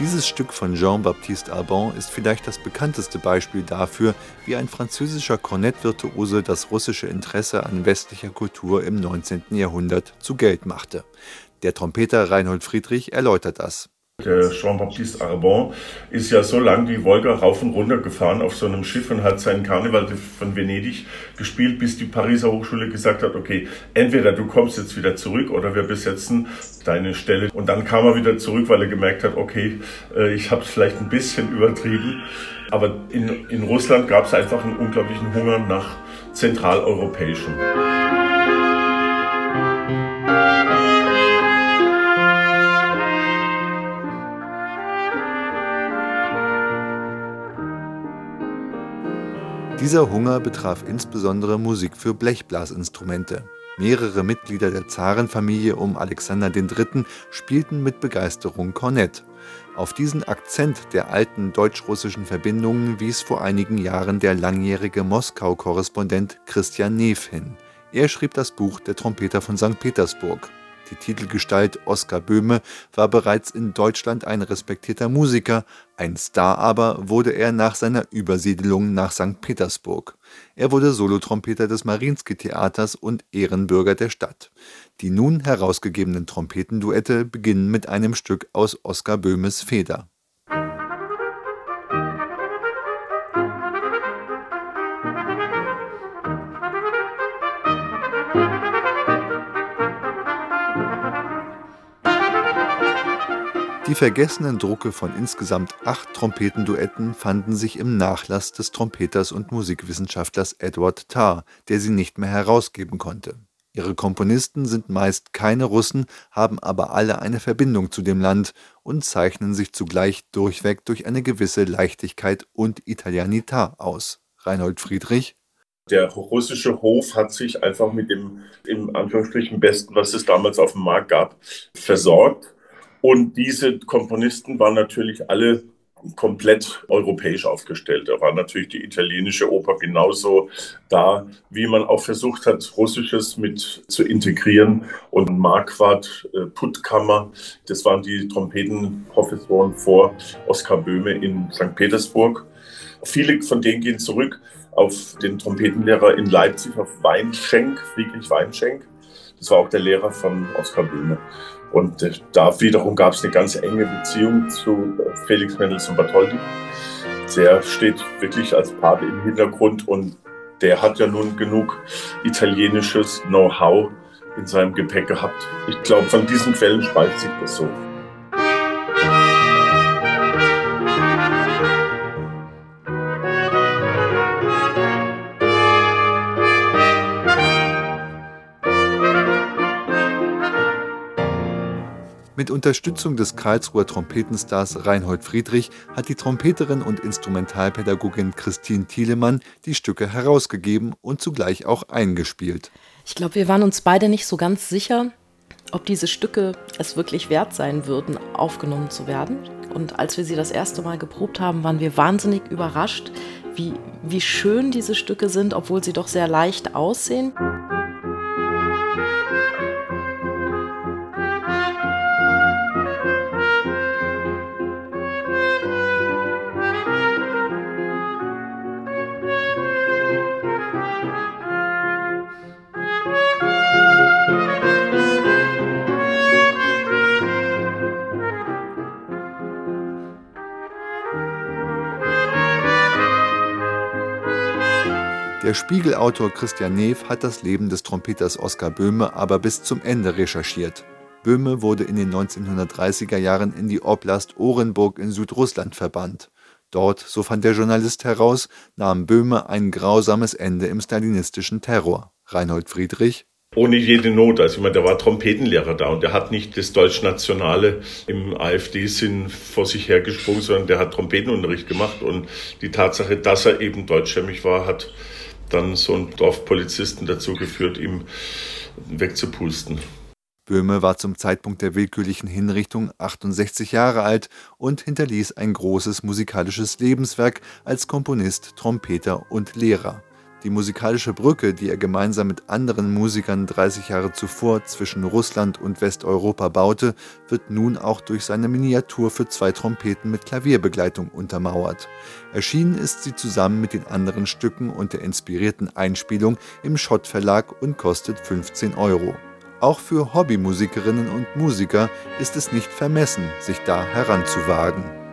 Dieses Stück von Jean-Baptiste Alban ist vielleicht das bekannteste Beispiel dafür, wie ein französischer Kornettvirtuose das russische Interesse an westlicher Kultur im 19. Jahrhundert zu Geld machte. Der Trompeter Reinhold Friedrich erläutert das. Der Jean-Baptiste Arbon ist ja so lang die Wolga rauf und runter gefahren auf so einem Schiff und hat seinen Karneval von Venedig gespielt, bis die Pariser Hochschule gesagt hat, okay, entweder du kommst jetzt wieder zurück oder wir besetzen deine Stelle. Und dann kam er wieder zurück, weil er gemerkt hat, okay, äh, ich habe es vielleicht ein bisschen übertrieben. Aber in, in Russland gab es einfach einen unglaublichen Hunger nach zentraleuropäischem. Dieser Hunger betraf insbesondere Musik für Blechblasinstrumente. Mehrere Mitglieder der Zarenfamilie um Alexander III. spielten mit Begeisterung Kornett. Auf diesen Akzent der alten deutsch-russischen Verbindungen wies vor einigen Jahren der langjährige Moskau-Korrespondent Christian Neff hin. Er schrieb das Buch Der Trompeter von St. Petersburg. Die Titelgestalt Oskar Böhme war bereits in Deutschland ein respektierter Musiker, ein Star aber wurde er nach seiner Übersiedelung nach St. Petersburg. Er wurde Solotrompeter des Mariinsky-Theaters und Ehrenbürger der Stadt. Die nun herausgegebenen Trompetenduette beginnen mit einem Stück aus Oskar Böhmes Feder Die vergessenen Drucke von insgesamt acht Trompetenduetten fanden sich im Nachlass des Trompeters und Musikwissenschaftlers Edward Tarr, der sie nicht mehr herausgeben konnte. Ihre Komponisten sind meist keine Russen, haben aber alle eine Verbindung zu dem Land und zeichnen sich zugleich durchweg durch eine gewisse Leichtigkeit und Italianità aus. Reinhold Friedrich der russische Hof hat sich einfach mit dem im Anführungsstrichen besten, was es damals auf dem Markt gab, versorgt und diese Komponisten waren natürlich alle komplett europäisch aufgestellt. Da war natürlich die italienische Oper genauso da, wie man auch versucht hat, Russisches mit zu integrieren. Und Marquardt, äh, Puttkammer, das waren die Trompetenprofessoren vor Oskar Böhme in St. Petersburg. Viele von denen gehen zurück auf den Trompetenlehrer in Leipzig, auf Weinschenk, Friedrich Weinschenk. Das war auch der Lehrer von Oskar Böhme. Und äh, da wiederum gab es eine ganz enge Beziehung zu äh, Felix Mendelssohn Bartholdy. Der steht wirklich als Pate im Hintergrund und der hat ja nun genug italienisches Know-how in seinem Gepäck gehabt. Ich glaube, von diesen Quellen speist sich das so. Mit Unterstützung des Karlsruher Trompetenstars Reinhold Friedrich hat die Trompeterin und Instrumentalpädagogin Christine Thielemann die Stücke herausgegeben und zugleich auch eingespielt. Ich glaube, wir waren uns beide nicht so ganz sicher, ob diese Stücke es wirklich wert sein würden, aufgenommen zu werden. Und als wir sie das erste Mal geprobt haben, waren wir wahnsinnig überrascht, wie, wie schön diese Stücke sind, obwohl sie doch sehr leicht aussehen. Der Spiegelautor Christian Neff hat das Leben des Trompeters Oskar Böhme aber bis zum Ende recherchiert. Böhme wurde in den 1930er Jahren in die Oblast Orenburg in Südrussland verbannt. Dort, so fand der Journalist heraus, nahm Böhme ein grausames Ende im stalinistischen Terror. Reinhold Friedrich ohne jede Not. Also ich meine, der war Trompetenlehrer da und der hat nicht das Deutschnationale im AfD-Sinn vor sich hergesprungen, sondern der hat Trompetenunterricht gemacht und die Tatsache, dass er eben deutschstämmig war, hat dann so einen Dorfpolizisten dazu geführt, ihm wegzupusten. Böhme war zum Zeitpunkt der willkürlichen Hinrichtung 68 Jahre alt und hinterließ ein großes musikalisches Lebenswerk als Komponist, Trompeter und Lehrer. Die musikalische Brücke, die er gemeinsam mit anderen Musikern 30 Jahre zuvor zwischen Russland und Westeuropa baute, wird nun auch durch seine Miniatur für zwei Trompeten mit Klavierbegleitung untermauert. Erschienen ist sie zusammen mit den anderen Stücken und der inspirierten Einspielung im Schott Verlag und kostet 15 Euro. Auch für Hobbymusikerinnen und Musiker ist es nicht vermessen, sich da heranzuwagen.